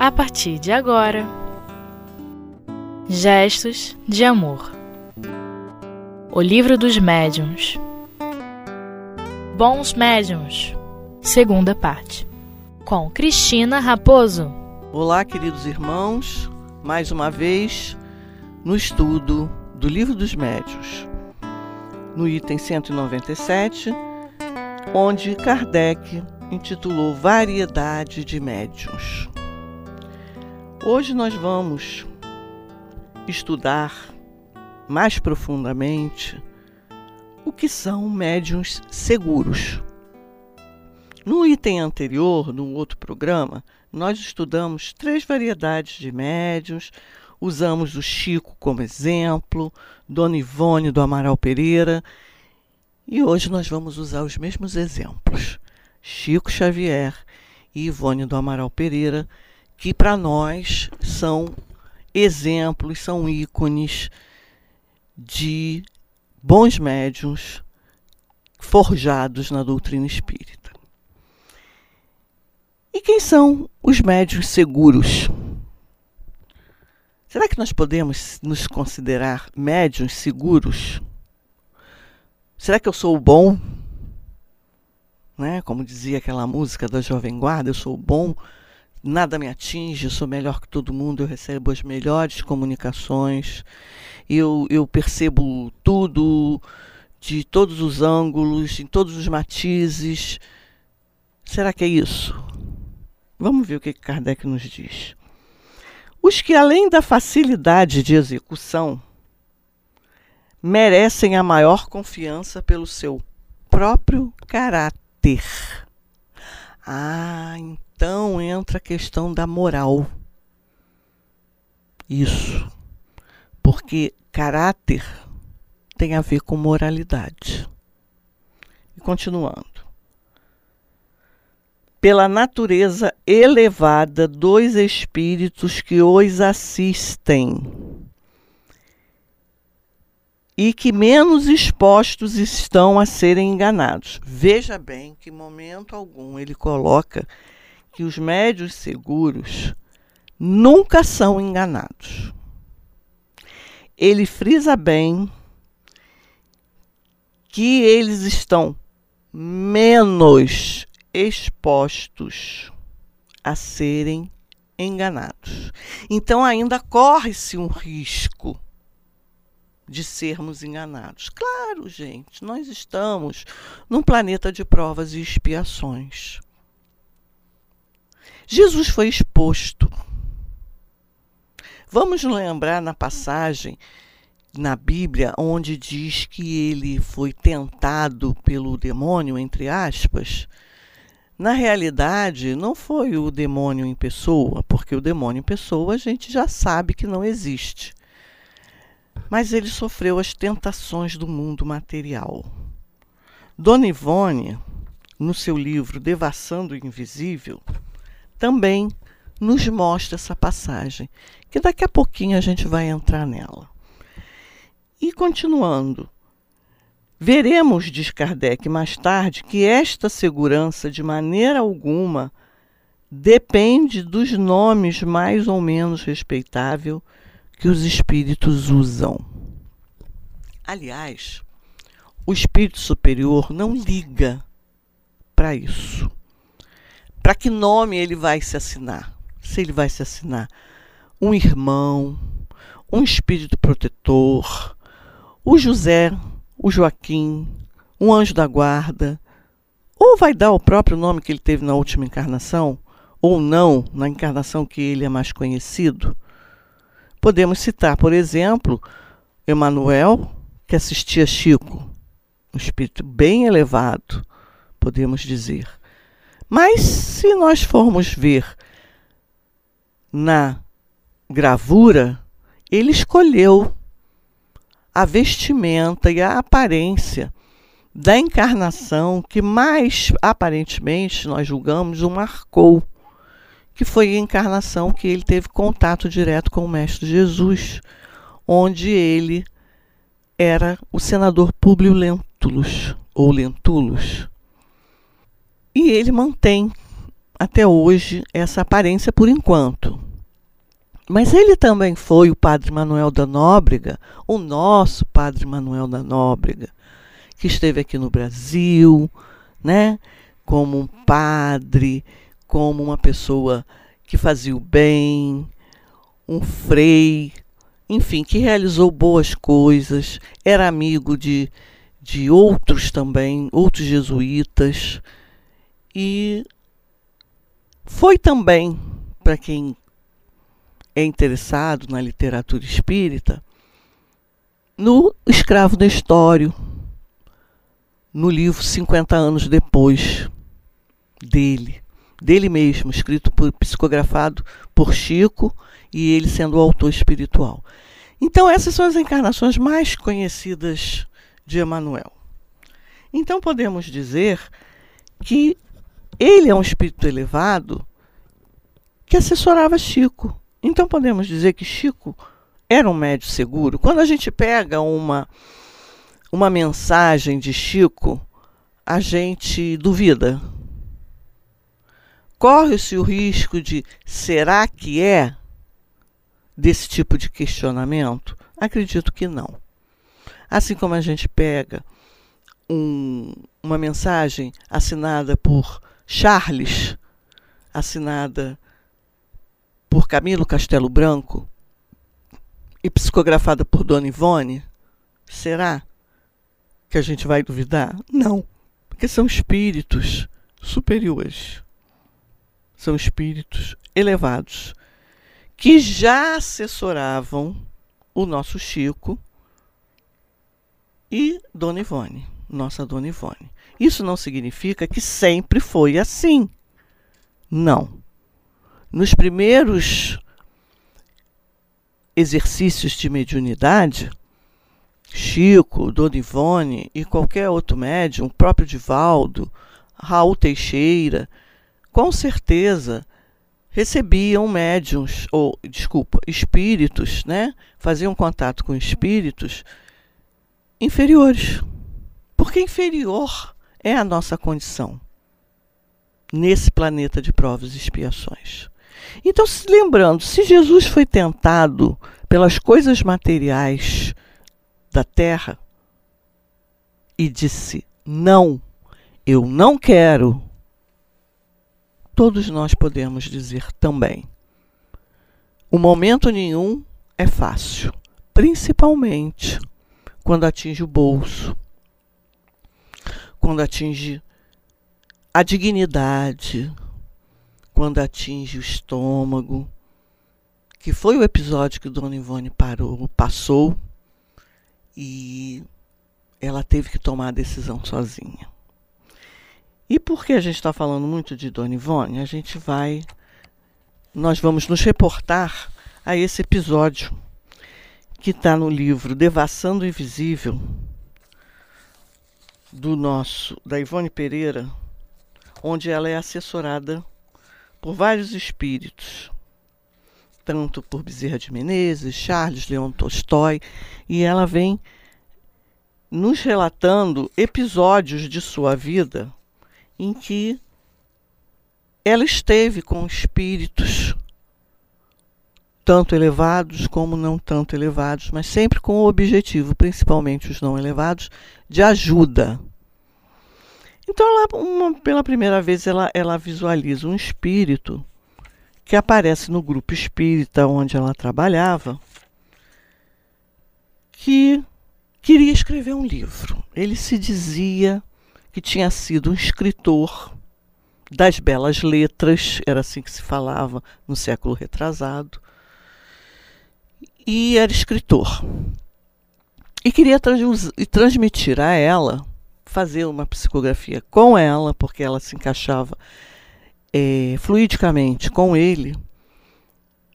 a partir de agora. Gestos de Amor. O Livro dos Médiuns. Bons Médiuns. Segunda parte. Com Cristina Raposo. Olá, queridos irmãos, mais uma vez no estudo do Livro dos Médiuns, no item 197, onde Kardec intitulou Variedade de Médiuns. Hoje nós vamos estudar mais profundamente o que são médiuns seguros. No item anterior, no outro programa, nós estudamos três variedades de médiuns, usamos o Chico como exemplo, Dona Ivone do Amaral Pereira, e hoje nós vamos usar os mesmos exemplos. Chico Xavier e Ivone do Amaral Pereira, que para nós são exemplos, são ícones de bons médiums forjados na doutrina espírita. E quem são os médios seguros? Será que nós podemos nos considerar médios seguros? Será que eu sou bom? Né? Como dizia aquela música da Jovem Guarda, eu sou bom nada me atinge, sou melhor que todo mundo, eu recebo as melhores comunicações, eu, eu percebo tudo de todos os ângulos, em todos os matizes. Será que é isso? Vamos ver o que Kardec nos diz. Os que, além da facilidade de execução, merecem a maior confiança pelo seu próprio caráter. Ah, então entra a questão da moral. Isso. Porque caráter tem a ver com moralidade. E continuando. Pela natureza elevada dos espíritos que os assistem e que menos expostos estão a serem enganados. Veja bem que, momento algum, ele coloca que os médios seguros nunca são enganados. Ele frisa bem que eles estão menos expostos a serem enganados. Então ainda corre-se um risco de sermos enganados. Claro, gente, nós estamos num planeta de provas e expiações. Jesus foi exposto. Vamos lembrar na passagem na Bíblia onde diz que ele foi tentado pelo demônio, entre aspas. Na realidade, não foi o demônio em pessoa, porque o demônio em pessoa a gente já sabe que não existe. Mas ele sofreu as tentações do mundo material. Dona Ivone, no seu livro Devassando o Invisível, também nos mostra essa passagem, que daqui a pouquinho a gente vai entrar nela. E continuando, veremos, diz Kardec mais tarde, que esta segurança de maneira alguma depende dos nomes mais ou menos respeitável que os espíritos usam. Aliás, o espírito superior não liga para isso para que nome ele vai se assinar? Se ele vai se assinar um irmão, um espírito protetor, o José, o Joaquim, um anjo da guarda, ou vai dar o próprio nome que ele teve na última encarnação, ou não, na encarnação que ele é mais conhecido. Podemos citar, por exemplo, Emanuel, que assistia Chico, um espírito bem elevado, podemos dizer. Mas se nós formos ver na gravura, ele escolheu a vestimenta e a aparência da encarnação que mais aparentemente nós julgamos o marcou, que foi a encarnação que ele teve contato direto com o Mestre Jesus, onde ele era o senador Públio Lentulus, ou Lentulus. E ele mantém até hoje essa aparência por enquanto. Mas ele também foi o Padre Manuel da Nóbrega, o nosso Padre Manuel da Nóbrega, que esteve aqui no Brasil, né? Como um padre, como uma pessoa que fazia o bem, um frei, enfim, que realizou boas coisas, era amigo de, de outros também, outros jesuítas, e foi também, para quem é interessado na literatura espírita, no Escravo Nestório, no livro 50 anos depois dele, dele mesmo, escrito por psicografado por Chico e ele sendo o autor espiritual. Então essas são as encarnações mais conhecidas de Emmanuel. Então podemos dizer que ele é um espírito elevado que assessorava Chico. Então podemos dizer que Chico era um médio seguro. Quando a gente pega uma uma mensagem de Chico, a gente duvida. Corre-se o risco de será que é desse tipo de questionamento? Acredito que não. Assim como a gente pega um, uma mensagem assinada por Charles, assinada por Camilo Castelo Branco e psicografada por Dona Ivone, será que a gente vai duvidar? Não, porque são espíritos superiores. São espíritos elevados que já assessoravam o nosso Chico e Dona Ivone, nossa Dona Ivone. Isso não significa que sempre foi assim. Não. Nos primeiros exercícios de mediunidade, Chico, Dona Ivone e qualquer outro médium, o próprio Divaldo, Raul Teixeira, com certeza recebiam médiums, ou, desculpa, espíritos, né? Faziam contato com espíritos inferiores. Porque inferior é a nossa condição nesse planeta de provas e expiações. Então, se lembrando, se Jesus foi tentado pelas coisas materiais da terra e disse: Não, eu não quero, todos nós podemos dizer também. O momento nenhum é fácil, principalmente quando atinge o bolso, quando atinge a dignidade, quando atinge o estômago, que foi o episódio que Dona Ivone parou, passou e ela teve que tomar a decisão sozinha. E porque a gente está falando muito de Dona Ivone, a gente vai, nós vamos nos reportar a esse episódio que está no livro Devassando o Invisível, do nosso, da Ivone Pereira, onde ela é assessorada por vários espíritos, tanto por Bezerra de Menezes, Charles Leon Tolstói, e ela vem nos relatando episódios de sua vida em que ela esteve com espíritos tanto elevados como não tanto elevados, mas sempre com o objetivo, principalmente os não elevados, de ajuda então, ela, uma, pela primeira vez, ela, ela visualiza um espírito que aparece no grupo espírita onde ela trabalhava, que queria escrever um livro. Ele se dizia que tinha sido um escritor das belas letras, era assim que se falava no século retrasado, e era escritor. E queria trans transmitir a ela fazer uma psicografia com ela, porque ela se encaixava é, fluidicamente com ele,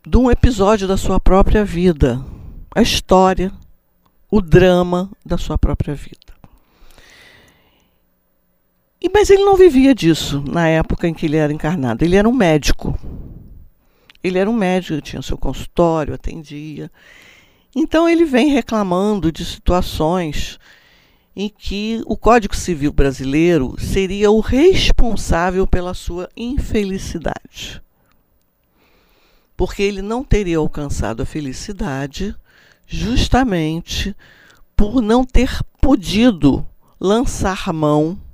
de um episódio da sua própria vida, a história, o drama da sua própria vida. E, mas ele não vivia disso na época em que ele era encarnado. Ele era um médico. Ele era um médico, tinha seu consultório, atendia. Então ele vem reclamando de situações em que o Código Civil brasileiro seria o responsável pela sua infelicidade. Porque ele não teria alcançado a felicidade justamente por não ter podido lançar mão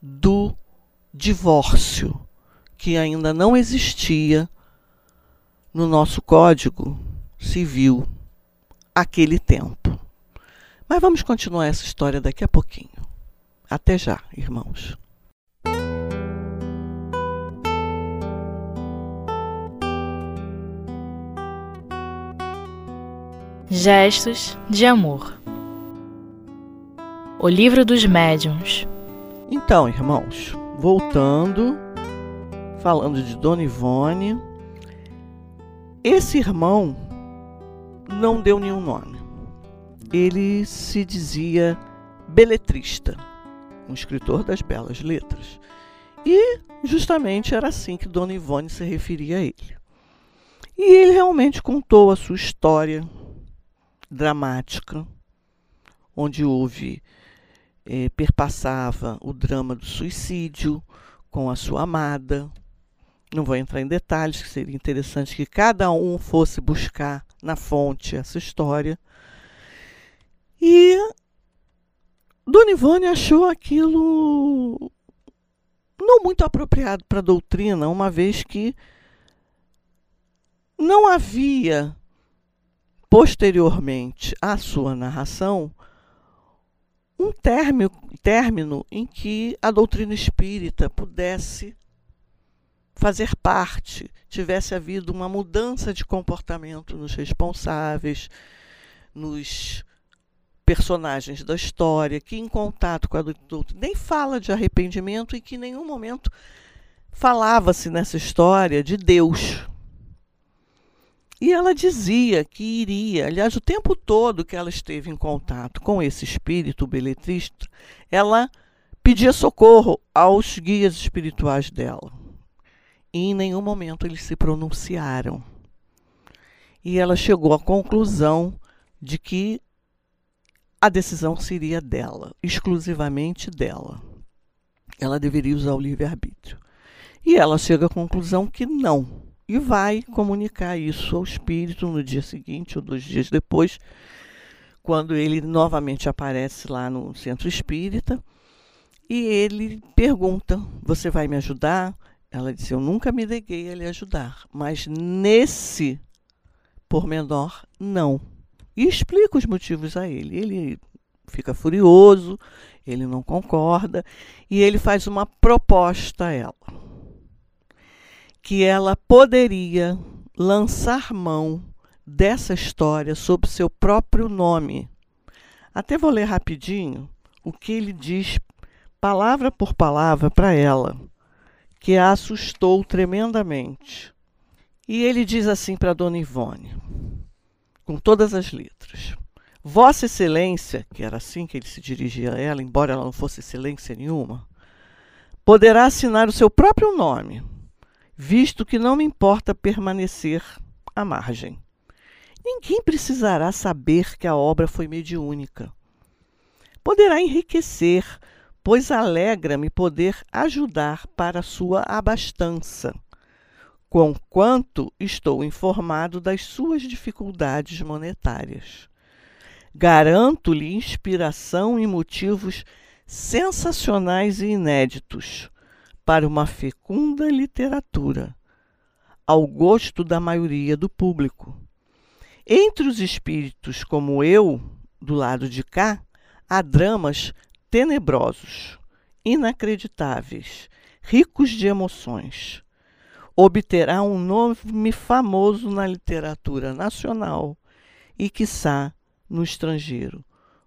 do divórcio, que ainda não existia no nosso Código Civil aquele tempo. Mas vamos continuar essa história daqui a pouquinho. Até já, irmãos. Gestos de amor. O livro dos médiuns. Então, irmãos, voltando, falando de Dona Ivone, esse irmão não deu nenhum nome. Ele se dizia beletrista, um escritor das belas letras. E justamente era assim que Dona Ivone se referia a ele. E ele realmente contou a sua história dramática, onde houve, eh, perpassava o drama do suicídio com a sua amada. Não vou entrar em detalhes, que seria interessante que cada um fosse buscar na fonte essa história. E Dona Ivone achou aquilo não muito apropriado para a doutrina, uma vez que não havia posteriormente à sua narração um término, término em que a doutrina espírita pudesse fazer parte, tivesse havido uma mudança de comportamento nos responsáveis, nos personagens da história, que em contato com a doutrina nem fala de arrependimento e que em nenhum momento falava-se nessa história de Deus. E ela dizia que iria, aliás, o tempo todo que ela esteve em contato com esse espírito beletrista, ela pedia socorro aos guias espirituais dela e em nenhum momento eles se pronunciaram. E ela chegou à conclusão de que a decisão seria dela, exclusivamente dela. Ela deveria usar o livre-arbítrio. E ela chega à conclusão que não, e vai comunicar isso ao espírito no dia seguinte ou dois dias depois, quando ele novamente aparece lá no centro espírita. E ele pergunta: Você vai me ajudar? Ela disse: Eu nunca me neguei a lhe ajudar, mas nesse pormenor, não. E explica os motivos a ele. Ele fica furioso, ele não concorda e ele faz uma proposta a ela. Que ela poderia lançar mão dessa história sob seu próprio nome. Até vou ler rapidinho o que ele diz, palavra por palavra, para ela que a assustou tremendamente. E ele diz assim para Dona Ivone, com todas as letras: Vossa Excelência, que era assim que ele se dirigia a ela, embora ela não fosse excelência nenhuma, poderá assinar o seu próprio nome, visto que não me importa permanecer à margem. Ninguém precisará saber que a obra foi mediúnica. Poderá enriquecer pois alegra-me poder ajudar para sua abastança, conquanto estou informado das suas dificuldades monetárias. Garanto-lhe inspiração e motivos sensacionais e inéditos para uma fecunda literatura, ao gosto da maioria do público. Entre os espíritos como eu, do lado de cá, há dramas tenebrosos, inacreditáveis, ricos de emoções. Obterá um nome famoso na literatura nacional e, quiçá, no estrangeiro.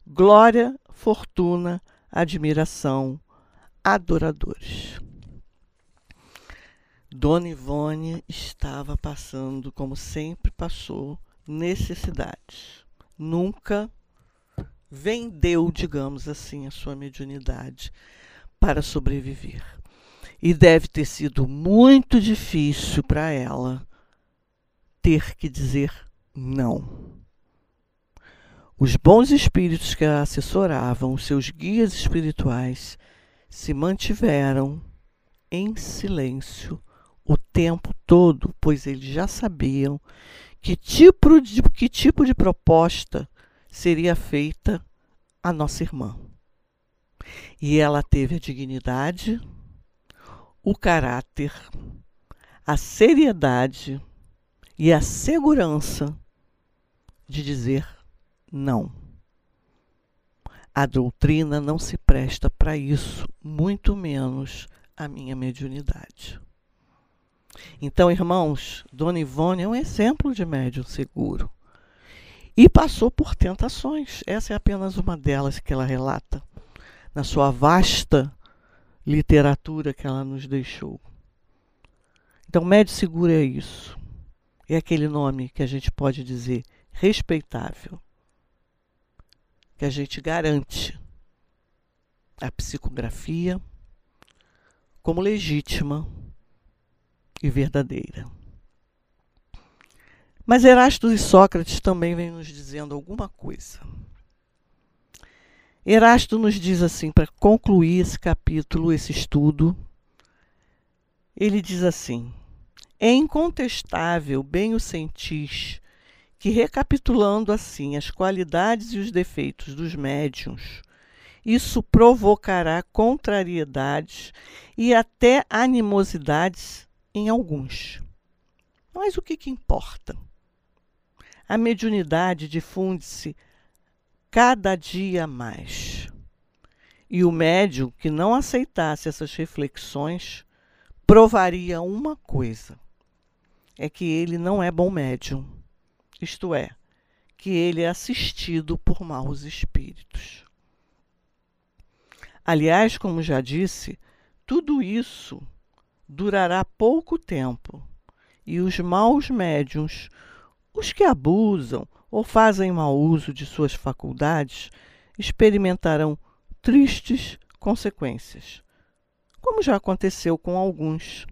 Glória, fortuna, admiração, adoradores. Dona Ivone estava passando, como sempre passou, necessidades. Nunca vendeu, digamos assim, a sua mediunidade para sobreviver. E deve ter sido muito difícil para ela ter que dizer não. Os bons espíritos que a assessoravam, os seus guias espirituais, se mantiveram em silêncio o tempo todo, pois eles já sabiam que tipo de, que tipo de proposta seria feita à nossa irmã. E ela teve a dignidade, o caráter, a seriedade e a segurança de dizer não. A doutrina não se presta para isso, muito menos a minha mediunidade. Então, irmãos, Dona Ivone é um exemplo de médium seguro. E passou por tentações. Essa é apenas uma delas que ela relata na sua vasta literatura que ela nos deixou. Então, médio seguro é isso. É aquele nome que a gente pode dizer respeitável, que a gente garante a psicografia como legítima e verdadeira. Mas Erasto e Sócrates também vêm nos dizendo alguma coisa. Erasto nos diz assim, para concluir esse capítulo, esse estudo, ele diz assim: É incontestável, bem o sentis, que recapitulando assim as qualidades e os defeitos dos médiums, isso provocará contrariedades e até animosidades em alguns. Mas o que, que importa? A mediunidade difunde-se cada dia mais. E o médium que não aceitasse essas reflexões provaria uma coisa: é que ele não é bom médium, isto é, que ele é assistido por maus espíritos. Aliás, como já disse, tudo isso durará pouco tempo e os maus médiums, os que abusam ou fazem mau uso de suas faculdades, experimentarão tristes consequências, como já aconteceu com alguns.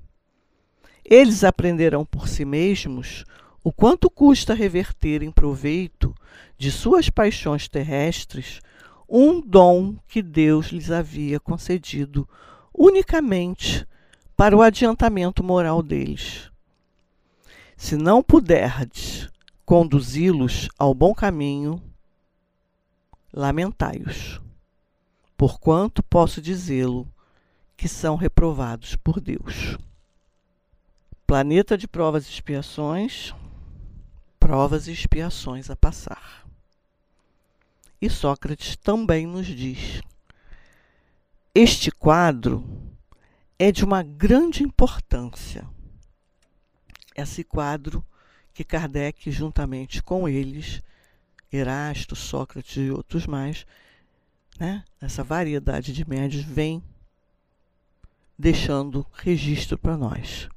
Eles aprenderão por si mesmos o quanto custa reverter em proveito de suas paixões terrestres um dom que Deus lhes havia concedido unicamente para o adiantamento moral deles. Se não puderdes conduzi-los ao bom caminho, lamentai-os, porquanto posso dizê-lo que são reprovados por Deus. Planeta de provas e expiações, provas e expiações a passar. E Sócrates também nos diz: este quadro é de uma grande importância. Esse quadro que Kardec, juntamente com eles, Erasto, Sócrates e outros mais, né, essa variedade de médios, vem deixando registro para nós.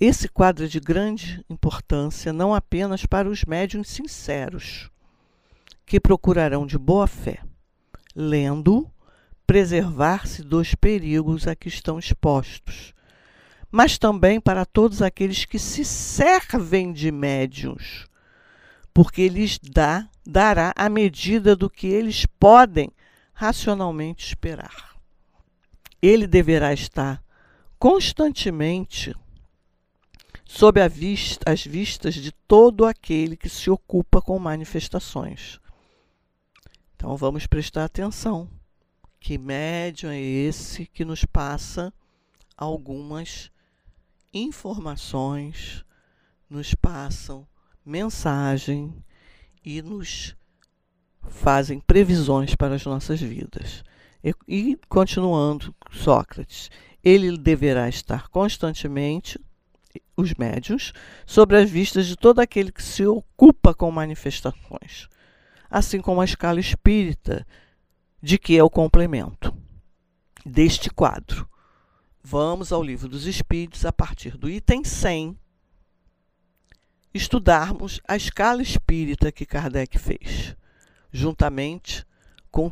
Esse quadro é de grande importância não apenas para os médiums sinceros, que procurarão de boa fé, lendo, preservar-se dos perigos a que estão expostos, mas também para todos aqueles que se servem de médiuns, porque lhes dá, dará a medida do que eles podem racionalmente esperar. Ele deverá estar constantemente sob vista, as vistas de todo aquele que se ocupa com manifestações. Então vamos prestar atenção. Que médium é esse que nos passa algumas informações, nos passam mensagem e nos fazem previsões para as nossas vidas. E, e continuando, Sócrates, ele deverá estar constantemente, os médiuns, sobre as vistas de todo aquele que se ocupa com manifestações assim como a escala espírita, de que é o complemento deste quadro. Vamos ao Livro dos Espíritos, a partir do item 100, estudarmos a escala espírita que Kardec fez, juntamente com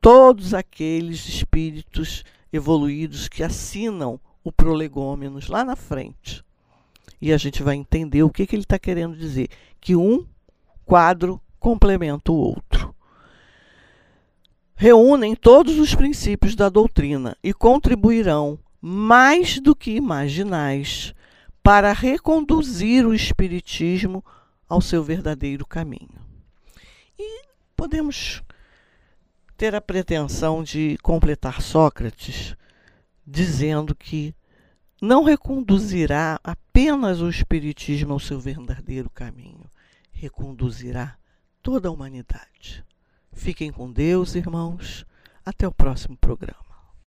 todos aqueles espíritos evoluídos que assinam o prolegômenos lá na frente. E a gente vai entender o que, que ele está querendo dizer. Que um quadro complementa o outro. Reúnem todos os princípios da doutrina e contribuirão mais do que imaginais para reconduzir o Espiritismo ao seu verdadeiro caminho. E podemos ter a pretensão de completar Sócrates dizendo que não reconduzirá apenas o Espiritismo ao seu verdadeiro caminho, reconduzirá toda a humanidade. Fiquem com Deus, irmãos. Até o próximo programa.